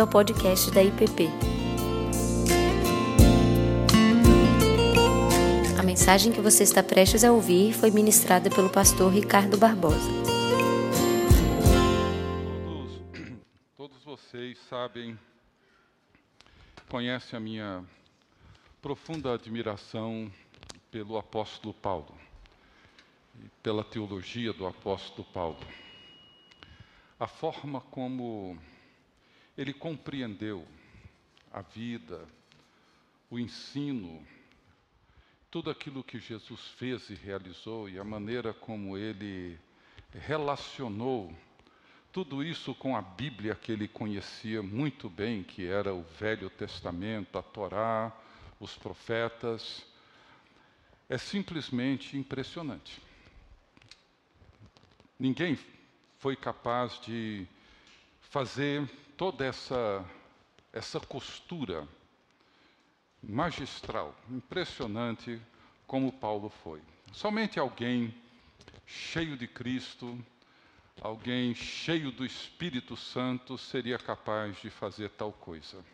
bem-vindo ao podcast da IPP. A mensagem que você está prestes a ouvir foi ministrada pelo pastor Ricardo Barbosa. Todos, todos vocês sabem, conhecem a minha profunda admiração pelo apóstolo Paulo e pela teologia do apóstolo Paulo. A forma como ele compreendeu a vida, o ensino, tudo aquilo que Jesus fez e realizou e a maneira como ele relacionou tudo isso com a Bíblia que ele conhecia muito bem, que era o Velho Testamento, a Torá, os profetas, é simplesmente impressionante. Ninguém foi capaz de fazer toda essa, essa costura magistral, impressionante, como Paulo foi. Somente alguém cheio de Cristo, alguém cheio do Espírito Santo seria capaz de fazer tal coisa.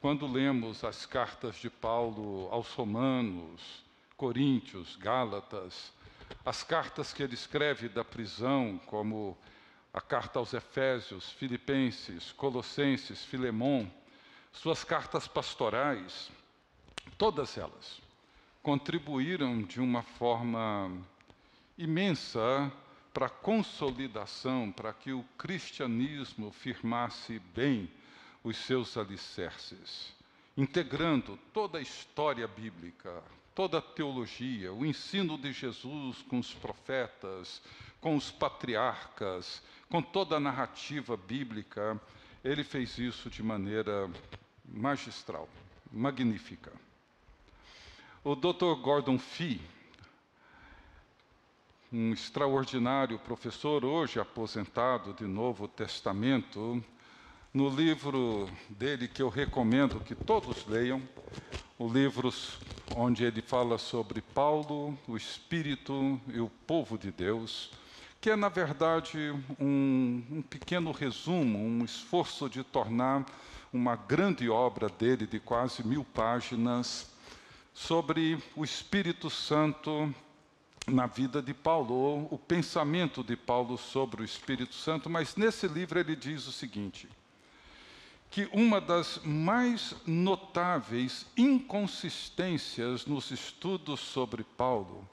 Quando lemos as cartas de Paulo aos Romanos, Coríntios, Gálatas, as cartas que ele escreve da prisão, como a carta aos Efésios, Filipenses, Colossenses, Filemão, suas cartas pastorais, todas elas contribuíram de uma forma imensa para a consolidação, para que o cristianismo firmasse bem os seus alicerces, integrando toda a história bíblica, toda a teologia, o ensino de Jesus com os profetas, com os patriarcas, com toda a narrativa bíblica, ele fez isso de maneira magistral, magnífica. O Dr. Gordon Fee, um extraordinário professor, hoje aposentado de Novo Testamento, no livro dele que eu recomendo que todos leiam, o livro onde ele fala sobre Paulo, o Espírito e o povo de Deus, que é, na verdade, um, um pequeno resumo, um esforço de tornar uma grande obra dele, de quase mil páginas, sobre o Espírito Santo na vida de Paulo, ou o pensamento de Paulo sobre o Espírito Santo, mas nesse livro ele diz o seguinte que uma das mais notáveis inconsistências nos estudos sobre Paulo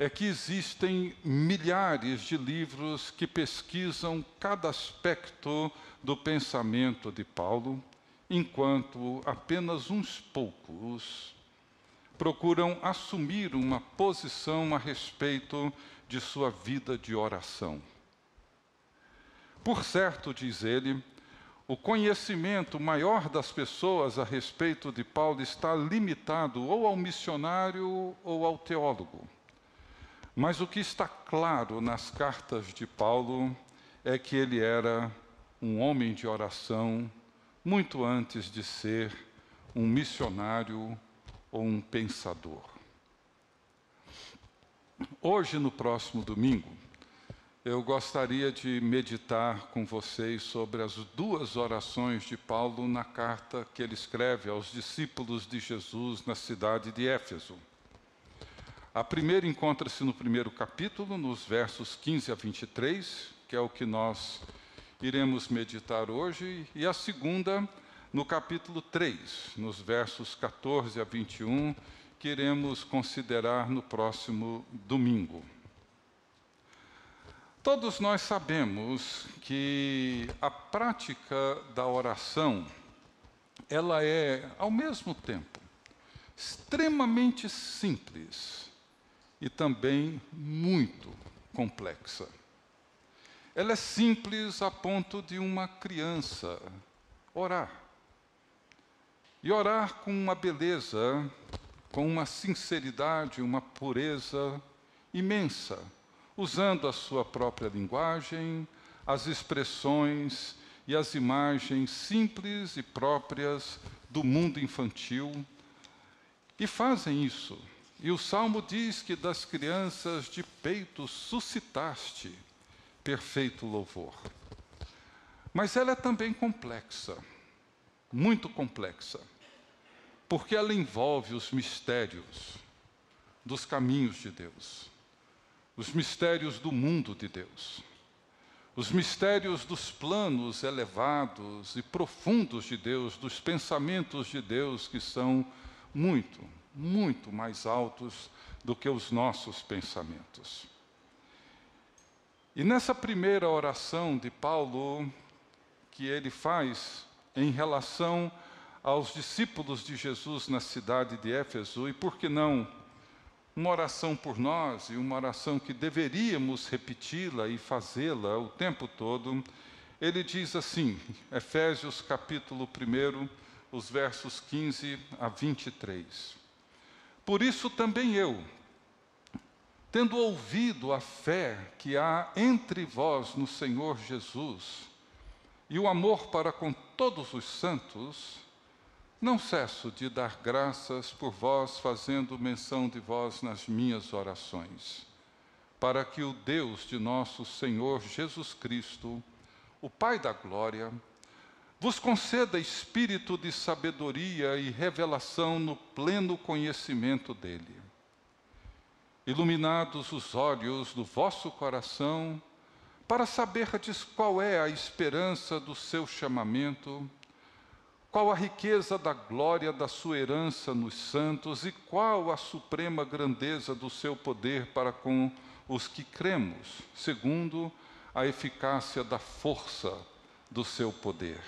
é que existem milhares de livros que pesquisam cada aspecto do pensamento de Paulo, enquanto apenas uns poucos procuram assumir uma posição a respeito de sua vida de oração. Por certo, diz ele, o conhecimento maior das pessoas a respeito de Paulo está limitado ou ao missionário ou ao teólogo. Mas o que está claro nas cartas de Paulo é que ele era um homem de oração muito antes de ser um missionário ou um pensador. Hoje, no próximo domingo, eu gostaria de meditar com vocês sobre as duas orações de Paulo na carta que ele escreve aos discípulos de Jesus na cidade de Éfeso. A primeira encontra-se no primeiro capítulo, nos versos 15 a 23, que é o que nós iremos meditar hoje, e a segunda no capítulo 3, nos versos 14 a 21, que iremos considerar no próximo domingo. Todos nós sabemos que a prática da oração, ela é, ao mesmo tempo, extremamente simples e também muito complexa. Ela é simples a ponto de uma criança orar. E orar com uma beleza, com uma sinceridade, uma pureza imensa usando a sua própria linguagem, as expressões e as imagens simples e próprias do mundo infantil. E fazem isso. E o salmo diz que das crianças de peito suscitaste perfeito louvor. Mas ela é também complexa, muito complexa, porque ela envolve os mistérios dos caminhos de Deus, os mistérios do mundo de Deus, os mistérios dos planos elevados e profundos de Deus, dos pensamentos de Deus que são muito, muito mais altos do que os nossos pensamentos. E nessa primeira oração de Paulo, que ele faz em relação aos discípulos de Jesus na cidade de Éfeso, e por que não uma oração por nós e uma oração que deveríamos repeti-la e fazê-la o tempo todo, ele diz assim, Efésios capítulo 1, os versos 15 a 23. Por isso também eu, tendo ouvido a fé que há entre vós no Senhor Jesus e o amor para com todos os santos, não cesso de dar graças por vós, fazendo menção de vós nas minhas orações, para que o Deus de nosso Senhor Jesus Cristo, o Pai da Glória, vos conceda espírito de sabedoria e revelação no pleno conhecimento dele. Iluminados os olhos do vosso coração, para saberdes qual é a esperança do seu chamamento, qual a riqueza da glória da sua herança nos santos e qual a suprema grandeza do seu poder para com os que cremos, segundo a eficácia da força do seu poder,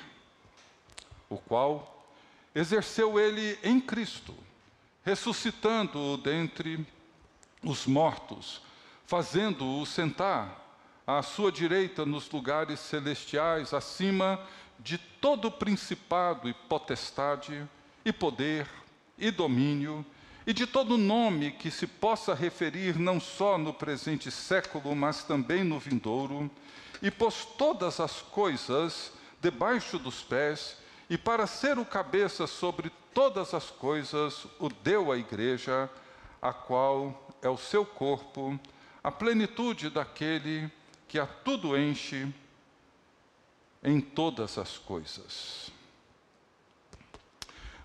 o qual exerceu ele em Cristo, ressuscitando-o dentre os mortos, fazendo-o sentar à sua direita nos lugares celestiais, acima de todo principado e potestade, e poder, e domínio, e de todo nome que se possa referir não só no presente século, mas também no vindouro, e pôs todas as coisas debaixo dos pés, e para ser o cabeça sobre todas as coisas, o deu à igreja, a qual é o seu corpo, a plenitude daquele que a tudo enche em todas as coisas.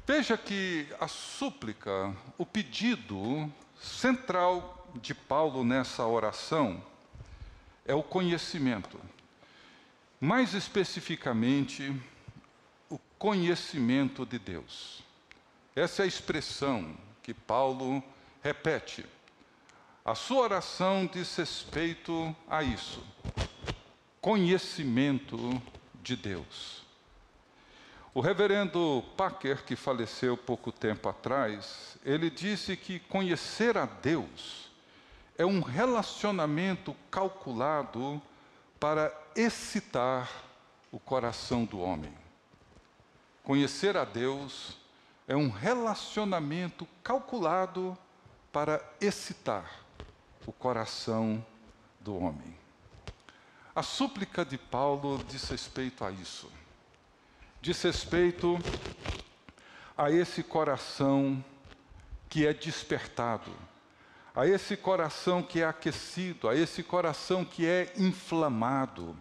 Veja que a súplica, o pedido central de Paulo nessa oração é o conhecimento. Mais especificamente, conhecimento de Deus. Essa é a expressão que Paulo repete. A sua oração diz respeito a isso. Conhecimento de Deus. O reverendo Packer, que faleceu pouco tempo atrás, ele disse que conhecer a Deus é um relacionamento calculado para excitar o coração do homem. Conhecer a Deus é um relacionamento calculado para excitar o coração do homem. A súplica de Paulo diz respeito a isso. Diz respeito a esse coração que é despertado, a esse coração que é aquecido, a esse coração que é inflamado,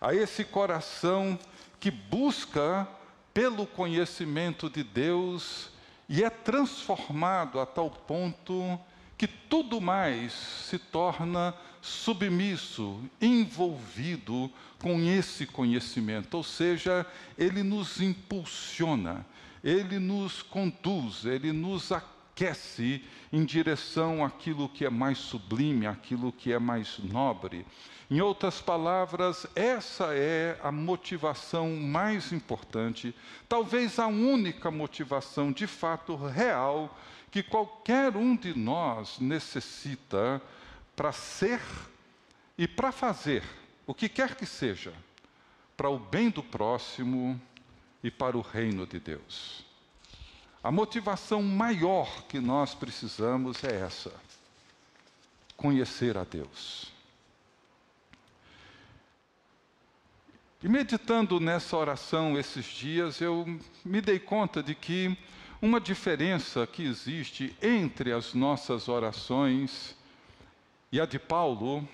a esse coração que busca pelo conhecimento de Deus e é transformado a tal ponto que tudo mais se torna submisso, envolvido com esse conhecimento, ou seja, ele nos impulsiona, ele nos conduz, ele nos aquece em direção àquilo que é mais sublime, àquilo que é mais nobre. Em outras palavras, essa é a motivação mais importante, talvez a única motivação de fato real que qualquer um de nós necessita para ser e para fazer o que quer que seja, para o bem do próximo e para o reino de Deus. A motivação maior que nós precisamos é essa: conhecer a Deus. E meditando nessa oração esses dias, eu me dei conta de que uma diferença que existe entre as nossas orações e a de Paulo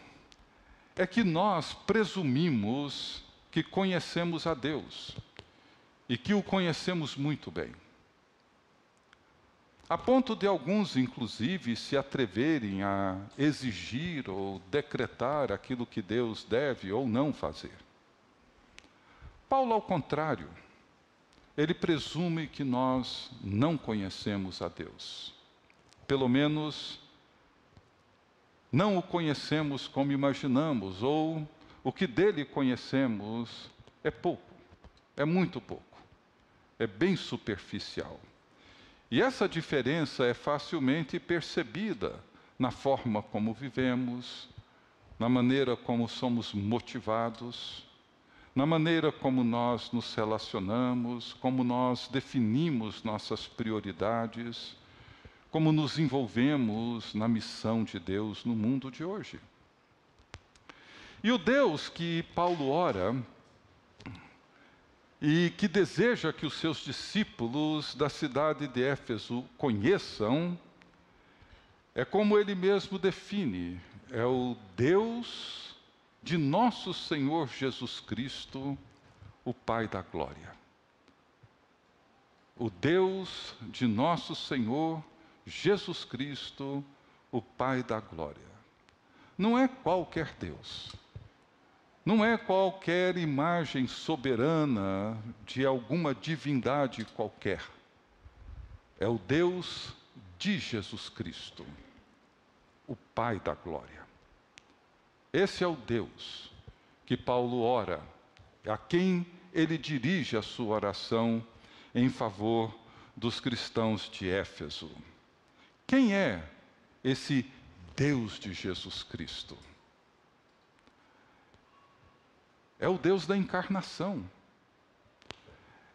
é que nós presumimos que conhecemos a Deus e que o conhecemos muito bem. A ponto de alguns, inclusive, se atreverem a exigir ou decretar aquilo que Deus deve ou não fazer. Paulo, ao contrário, ele presume que nós não conhecemos a Deus. Pelo menos, não o conhecemos como imaginamos, ou o que dele conhecemos é pouco, é muito pouco, é bem superficial. E essa diferença é facilmente percebida na forma como vivemos, na maneira como somos motivados, na maneira como nós nos relacionamos, como nós definimos nossas prioridades, como nos envolvemos na missão de Deus no mundo de hoje. E o Deus que Paulo ora e que deseja que os seus discípulos da cidade de Éfeso conheçam, é como ele mesmo define: é o Deus de nosso Senhor Jesus Cristo, o Pai da Glória. O Deus de nosso Senhor Jesus Cristo, o Pai da Glória. Não é qualquer Deus. Não é qualquer imagem soberana de alguma divindade qualquer. É o Deus de Jesus Cristo, o Pai da glória. Esse é o Deus que Paulo ora, a quem ele dirige a sua oração em favor dos cristãos de Éfeso. Quem é esse Deus de Jesus Cristo? É o Deus da encarnação.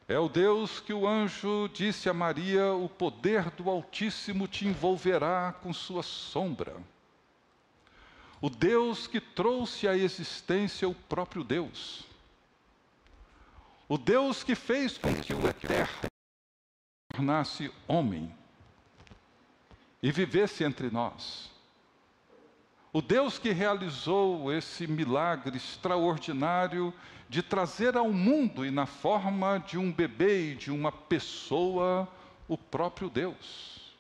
É o Deus que o anjo disse a Maria: o poder do Altíssimo te envolverá com sua sombra. O Deus que trouxe à existência o próprio Deus. O Deus que fez com que o Eterno tornasse homem e vivesse entre nós. O Deus que realizou esse milagre extraordinário de trazer ao mundo e na forma de um bebê e de uma pessoa o próprio Deus.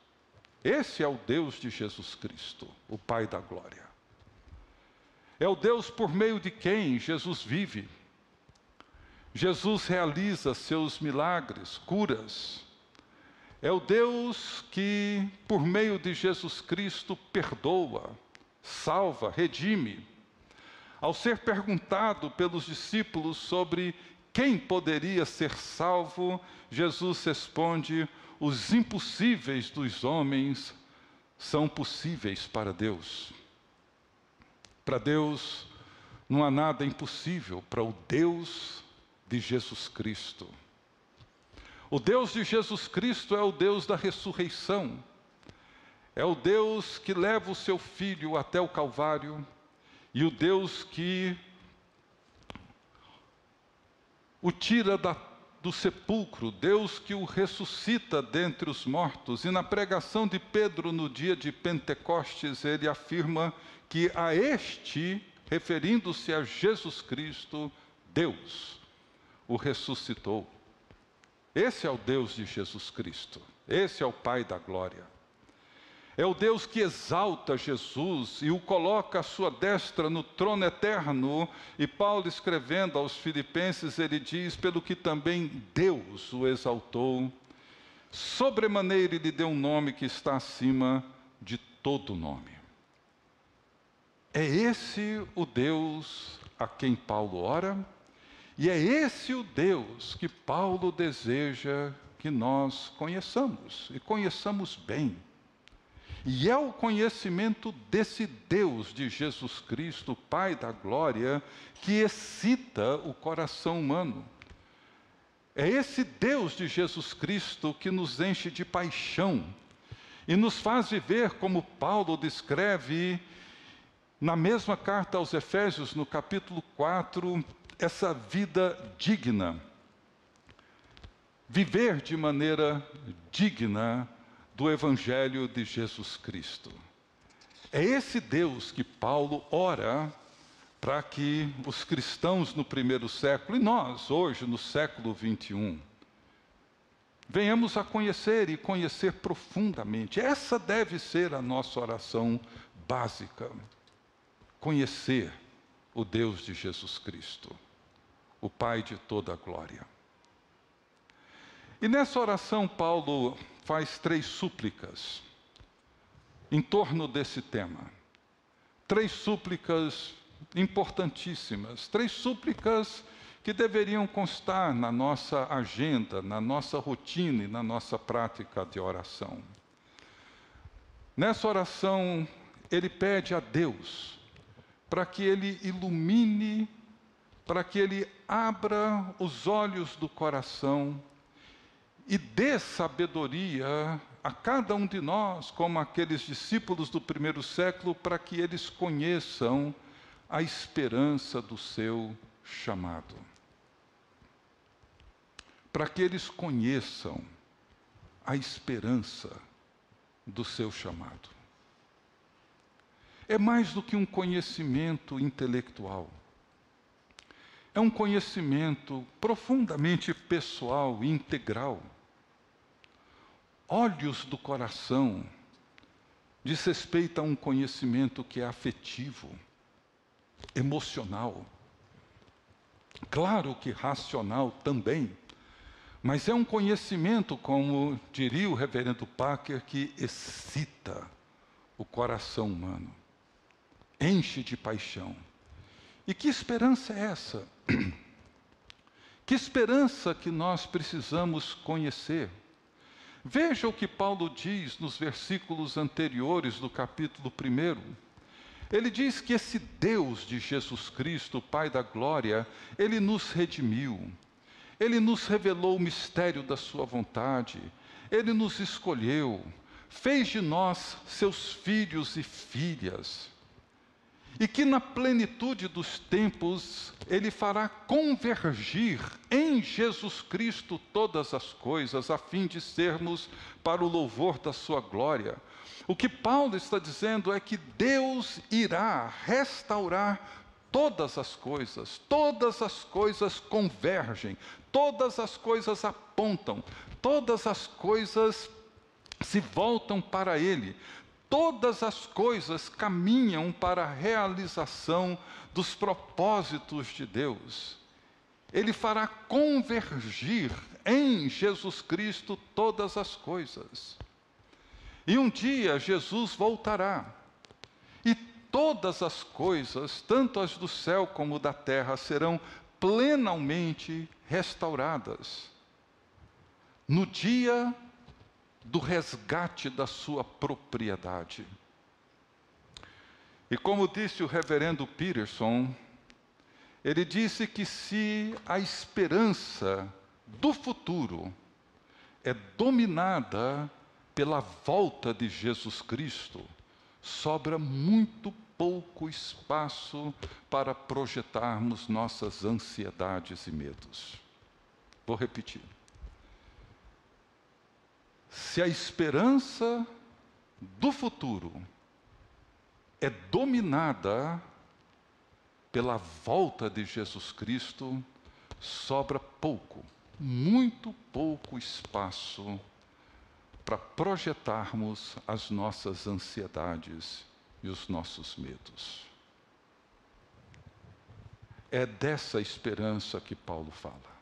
Esse é o Deus de Jesus Cristo, o Pai da glória. É o Deus por meio de quem Jesus vive. Jesus realiza seus milagres, curas. É o Deus que, por meio de Jesus Cristo, perdoa salva, redime. Ao ser perguntado pelos discípulos sobre quem poderia ser salvo, Jesus responde: os impossíveis dos homens são possíveis para Deus. Para Deus não há nada impossível, para o Deus de Jesus Cristo. O Deus de Jesus Cristo é o Deus da ressurreição. É o Deus que leva o seu filho até o Calvário e o Deus que o tira da, do sepulcro, Deus que o ressuscita dentre os mortos. E na pregação de Pedro no dia de Pentecostes, ele afirma que a este, referindo-se a Jesus Cristo, Deus o ressuscitou. Esse é o Deus de Jesus Cristo, esse é o Pai da glória. É o Deus que exalta Jesus e o coloca à sua destra no trono eterno. E Paulo, escrevendo aos Filipenses, ele diz: pelo que também Deus o exaltou, sobremaneira lhe deu um nome que está acima de todo nome. É esse o Deus a quem Paulo ora, e é esse o Deus que Paulo deseja que nós conheçamos, e conheçamos bem. E é o conhecimento desse Deus de Jesus Cristo, Pai da glória, que excita o coração humano. É esse Deus de Jesus Cristo que nos enche de paixão e nos faz viver como Paulo descreve na mesma carta aos Efésios, no capítulo 4, essa vida digna. Viver de maneira digna do Evangelho de Jesus Cristo. É esse Deus que Paulo ora para que os cristãos no primeiro século e nós, hoje, no século 21, venhamos a conhecer e conhecer profundamente. Essa deve ser a nossa oração básica. Conhecer o Deus de Jesus Cristo, o Pai de toda a glória. E nessa oração, Paulo faz três súplicas em torno desse tema. Três súplicas importantíssimas, três súplicas que deveriam constar na nossa agenda, na nossa rotina e na nossa prática de oração. Nessa oração, ele pede a Deus para que ele ilumine, para que ele abra os olhos do coração e dê sabedoria a cada um de nós, como aqueles discípulos do primeiro século, para que eles conheçam a esperança do seu chamado para que eles conheçam a esperança do seu chamado. É mais do que um conhecimento intelectual. É um conhecimento profundamente pessoal e integral. Olhos do coração diz respeito a um conhecimento que é afetivo, emocional. Claro que racional também mas é um conhecimento, como diria o reverendo Packer, que excita o coração humano, enche de paixão. E que esperança é essa? Que esperança que nós precisamos conhecer. Veja o que Paulo diz nos versículos anteriores do capítulo 1. Ele diz que esse Deus de Jesus Cristo, Pai da glória, ele nos redimiu. Ele nos revelou o mistério da Sua vontade, Ele nos escolheu, fez de nós seus filhos e filhas, e que na plenitude dos tempos Ele fará convergir em Jesus Cristo todas as coisas, a fim de sermos para o louvor da Sua glória. O que Paulo está dizendo é que Deus irá restaurar todas as coisas, todas as coisas convergem, todas as coisas apontam, todas as coisas se voltam para Ele, todas as coisas caminham para a realização dos propósitos de Deus. Ele fará convergir em Jesus Cristo todas as coisas. E um dia Jesus voltará. E todas as coisas, tanto as do céu como da terra, serão plenamente restauradas. No dia do resgate da sua propriedade. E como disse o reverendo Peterson, ele disse que se a esperança do futuro é dominada pela volta de Jesus Cristo, sobra muito pouco espaço para projetarmos nossas ansiedades e medos. Vou repetir. Se a esperança do futuro é dominada pela volta de Jesus Cristo, sobra pouco, muito pouco espaço para projetarmos as nossas ansiedades e os nossos medos. É dessa esperança que Paulo fala.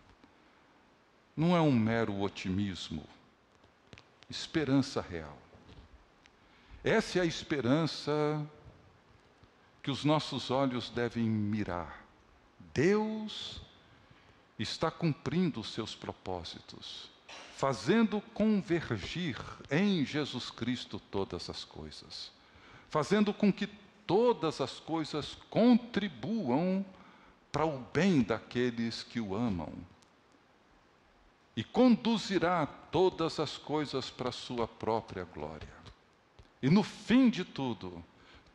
Não é um mero otimismo, esperança real. Essa é a esperança que os nossos olhos devem mirar. Deus está cumprindo os seus propósitos, fazendo convergir em Jesus Cristo todas as coisas fazendo com que todas as coisas contribuam para o bem daqueles que o amam. E conduzirá todas as coisas para a sua própria glória. E no fim de tudo,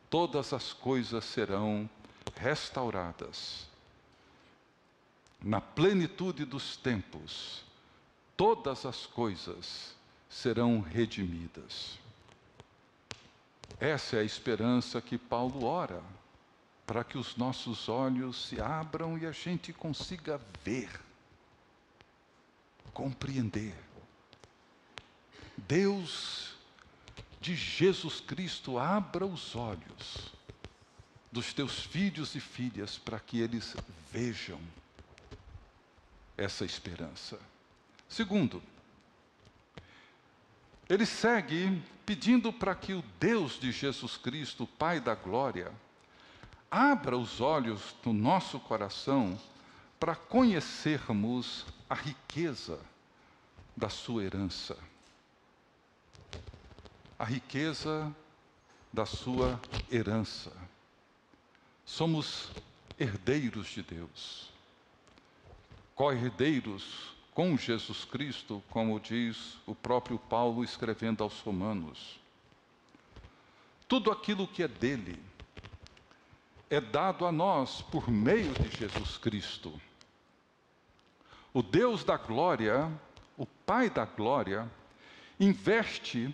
todas as coisas serão restauradas. Na plenitude dos tempos, todas as coisas serão redimidas. Essa é a esperança que Paulo ora para que os nossos olhos se abram e a gente consiga ver, compreender. Deus de Jesus Cristo abra os olhos dos teus filhos e filhas para que eles vejam essa esperança. Segundo, ele segue pedindo para que o Deus de Jesus Cristo, Pai da Glória, abra os olhos do nosso coração para conhecermos a riqueza da sua herança. A riqueza da sua herança. Somos herdeiros de Deus, co-herdeiros com Jesus Cristo, como diz o próprio Paulo escrevendo aos Romanos. Tudo aquilo que é dele é dado a nós por meio de Jesus Cristo. O Deus da glória, o Pai da glória, investe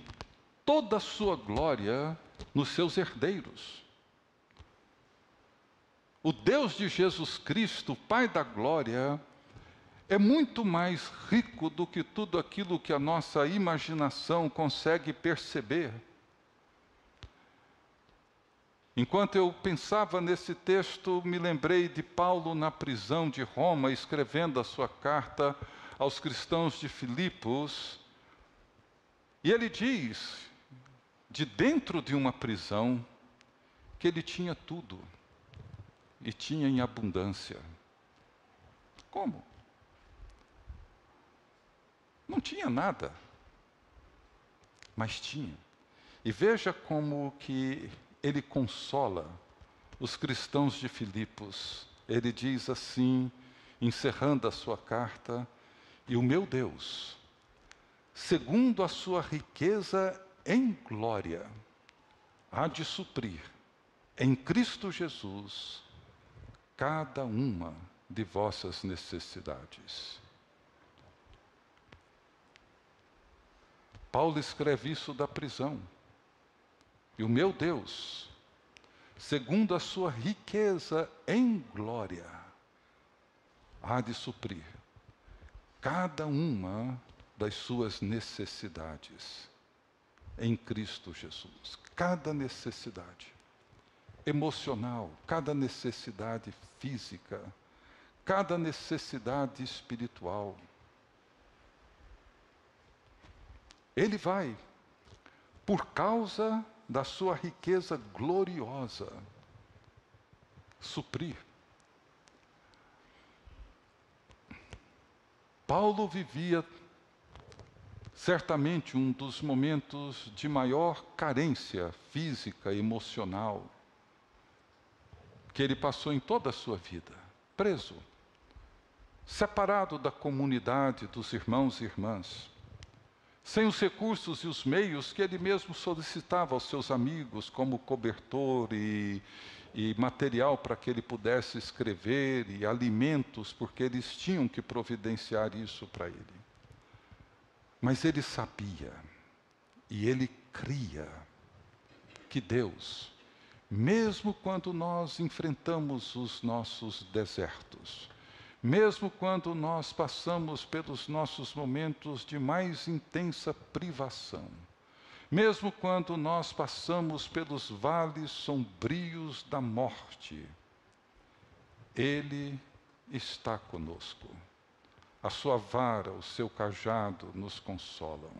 toda a sua glória nos seus herdeiros. O Deus de Jesus Cristo, Pai da glória, é muito mais rico do que tudo aquilo que a nossa imaginação consegue perceber. Enquanto eu pensava nesse texto, me lembrei de Paulo na prisão de Roma, escrevendo a sua carta aos cristãos de Filipos. E ele diz, de dentro de uma prisão, que ele tinha tudo e tinha em abundância. Como? Não tinha nada, mas tinha. E veja como que ele consola os cristãos de Filipos. Ele diz assim, encerrando a sua carta: E o meu Deus, segundo a sua riqueza em glória, há de suprir em Cristo Jesus cada uma de vossas necessidades. Paulo escreve isso da prisão. E o meu Deus, segundo a sua riqueza em glória, há de suprir cada uma das suas necessidades em Cristo Jesus. Cada necessidade emocional, cada necessidade física, cada necessidade espiritual Ele vai, por causa da sua riqueza gloriosa, suprir. Paulo vivia certamente um dos momentos de maior carência física emocional que ele passou em toda a sua vida, preso, separado da comunidade dos irmãos e irmãs sem os recursos e os meios que ele mesmo solicitava aos seus amigos, como cobertor e, e material para que ele pudesse escrever, e alimentos, porque eles tinham que providenciar isso para ele. Mas ele sabia, e ele cria, que Deus, mesmo quando nós enfrentamos os nossos desertos, mesmo quando nós passamos pelos nossos momentos de mais intensa privação, mesmo quando nós passamos pelos vales sombrios da morte, Ele está conosco. A sua vara, o seu cajado nos consolam.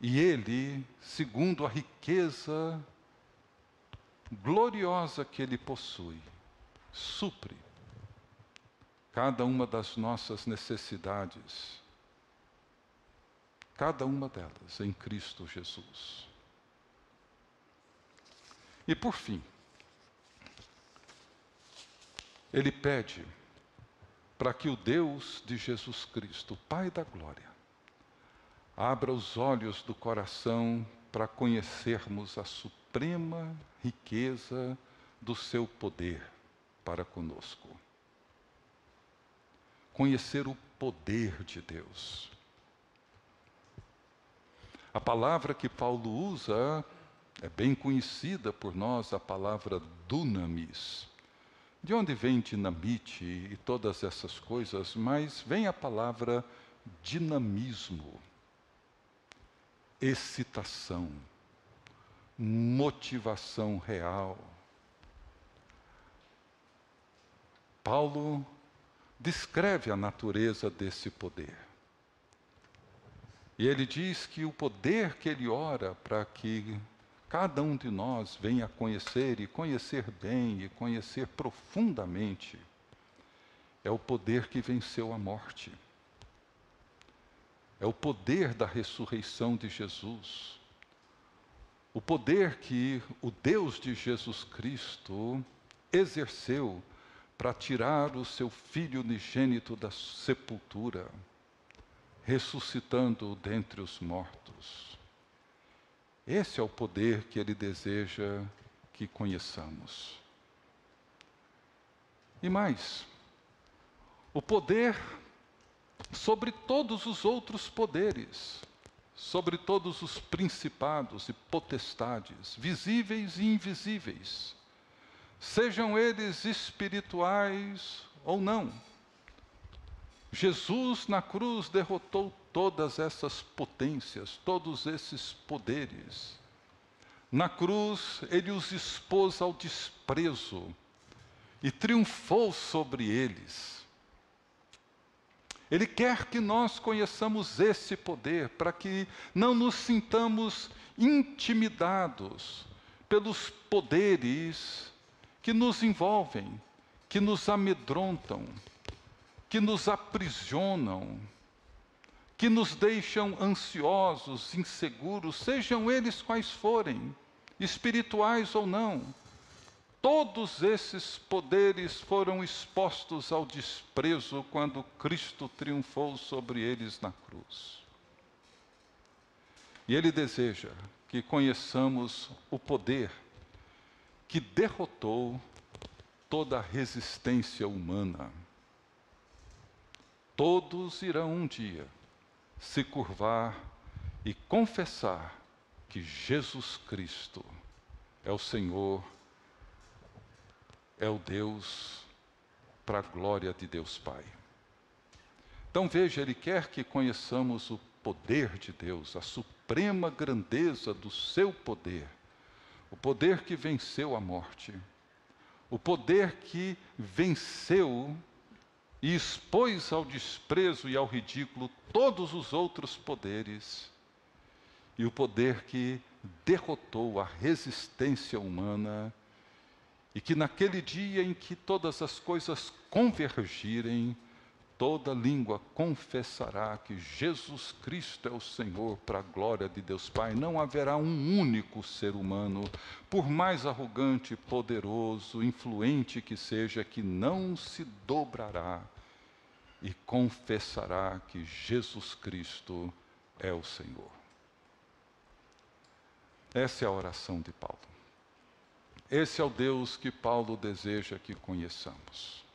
E Ele, segundo a riqueza gloriosa que Ele possui, supre cada uma das nossas necessidades, cada uma delas em Cristo Jesus. E por fim, ele pede para que o Deus de Jesus Cristo, Pai da Glória, abra os olhos do coração para conhecermos a suprema riqueza do seu poder para conosco. Conhecer o poder de Deus. A palavra que Paulo usa É bem conhecida por nós a palavra dunamis. De onde vem dinamite e todas essas coisas, mas vem a palavra dinamismo, excitação, motivação real. Paulo descreve a natureza desse poder. E ele diz que o poder que ele ora para que cada um de nós venha conhecer e conhecer bem e conhecer profundamente, é o poder que venceu a morte. É o poder da ressurreição de Jesus. O poder que o Deus de Jesus Cristo exerceu para tirar o seu filho unigênito da sepultura, ressuscitando-o dentre os mortos. Esse é o poder que ele deseja que conheçamos. E mais, o poder sobre todos os outros poderes, sobre todos os principados e potestades, visíveis e invisíveis, sejam eles espirituais ou não. Jesus na cruz derrotou todas essas potências, todos esses poderes. Na cruz, ele os expôs ao desprezo e triunfou sobre eles. Ele quer que nós conheçamos esse poder para que não nos sintamos intimidados pelos poderes que nos envolvem, que nos amedrontam, que nos aprisionam que nos deixam ansiosos, inseguros, sejam eles quais forem, espirituais ou não. Todos esses poderes foram expostos ao desprezo quando Cristo triunfou sobre eles na cruz. E Ele deseja que conheçamos o poder que derrotou toda a resistência humana. Todos irão um dia se curvar e confessar que Jesus Cristo é o Senhor, é o Deus, para a glória de Deus Pai. Então veja, Ele quer que conheçamos o poder de Deus, a suprema grandeza do seu poder, o poder que venceu a morte, o poder que venceu e expôs ao desprezo e ao ridículo todos os outros poderes, e o poder que derrotou a resistência humana, e que naquele dia em que todas as coisas convergirem, toda língua confessará que Jesus Cristo é o Senhor para a glória de Deus Pai. Não haverá um único ser humano, por mais arrogante, poderoso, influente que seja, que não se dobrará e confessará que Jesus Cristo é o Senhor. Essa é a oração de Paulo. Esse é o Deus que Paulo deseja que conheçamos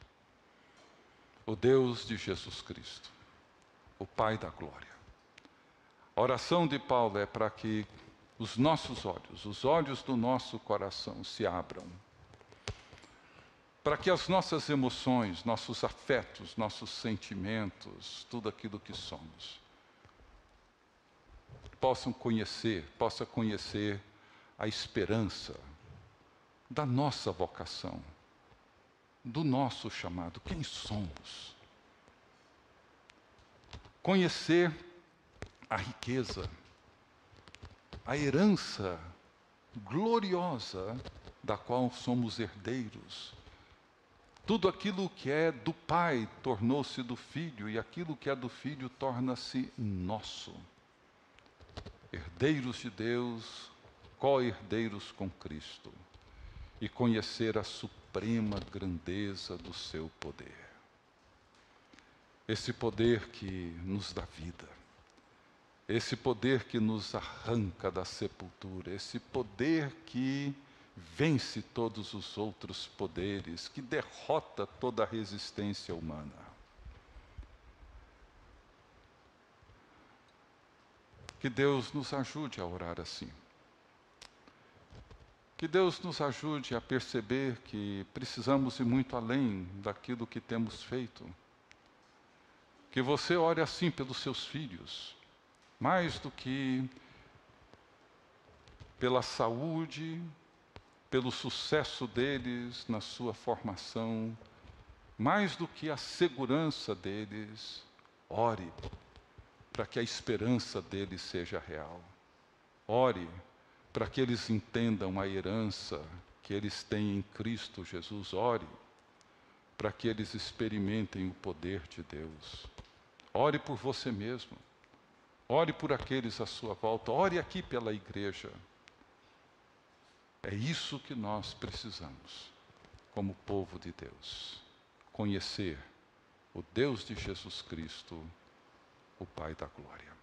o Deus de Jesus Cristo, o Pai da glória. A oração de Paulo é para que os nossos olhos, os olhos do nosso coração se abram, para que as nossas emoções, nossos afetos, nossos sentimentos, tudo aquilo que somos, possam conhecer, possa conhecer a esperança da nossa vocação do nosso chamado, quem somos. Conhecer a riqueza, a herança gloriosa da qual somos herdeiros. Tudo aquilo que é do Pai tornou-se do Filho, e aquilo que é do Filho torna-se nosso. Herdeiros de Deus, co-herdeiros com Cristo. E conhecer a suprema suprema grandeza do seu poder. Esse poder que nos dá vida, esse poder que nos arranca da sepultura, esse poder que vence todos os outros poderes, que derrota toda a resistência humana. Que Deus nos ajude a orar assim. Que Deus nos ajude a perceber que precisamos ir muito além daquilo que temos feito. Que você ore assim pelos seus filhos, mais do que pela saúde, pelo sucesso deles na sua formação, mais do que a segurança deles, ore para que a esperança deles seja real. Ore para que eles entendam a herança que eles têm em Cristo Jesus. Ore para que eles experimentem o poder de Deus. Ore por você mesmo. Ore por aqueles à sua volta. Ore aqui pela igreja. É isso que nós precisamos, como povo de Deus. Conhecer o Deus de Jesus Cristo, o Pai da Glória.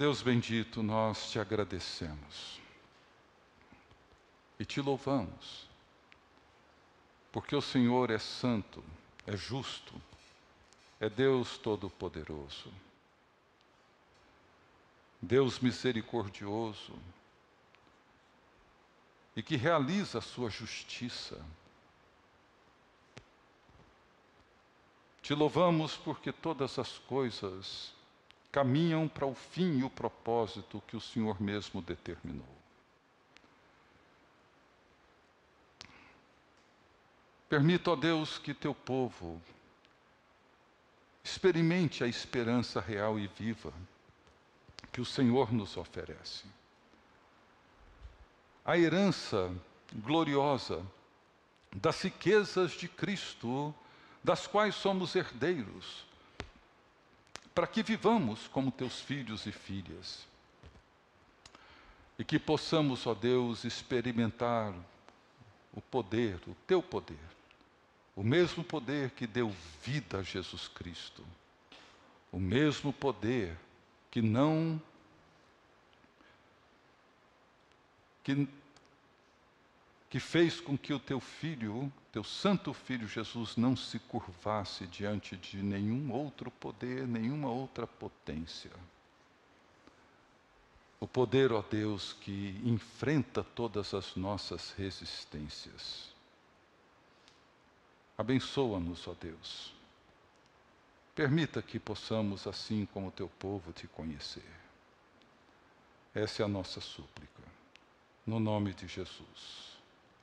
Deus bendito, nós te agradecemos e te louvamos, porque o Senhor é santo, é justo, é Deus Todo-Poderoso, Deus misericordioso e que realiza a sua justiça. Te louvamos porque todas as coisas caminham para o fim e o propósito que o Senhor mesmo determinou. Permita, ó Deus, que teu povo experimente a esperança real e viva que o Senhor nos oferece. A herança gloriosa das riquezas de Cristo, das quais somos herdeiros para que vivamos como teus filhos e filhas. E que possamos, ó Deus, experimentar o poder, o teu poder, o mesmo poder que deu vida a Jesus Cristo, o mesmo poder que não que que fez com que o teu filho, teu santo filho Jesus, não se curvasse diante de nenhum outro poder, nenhuma outra potência. O poder, ó Deus, que enfrenta todas as nossas resistências. Abençoa-nos, ó Deus. Permita que possamos, assim como teu povo, te conhecer. Essa é a nossa súplica. No nome de Jesus.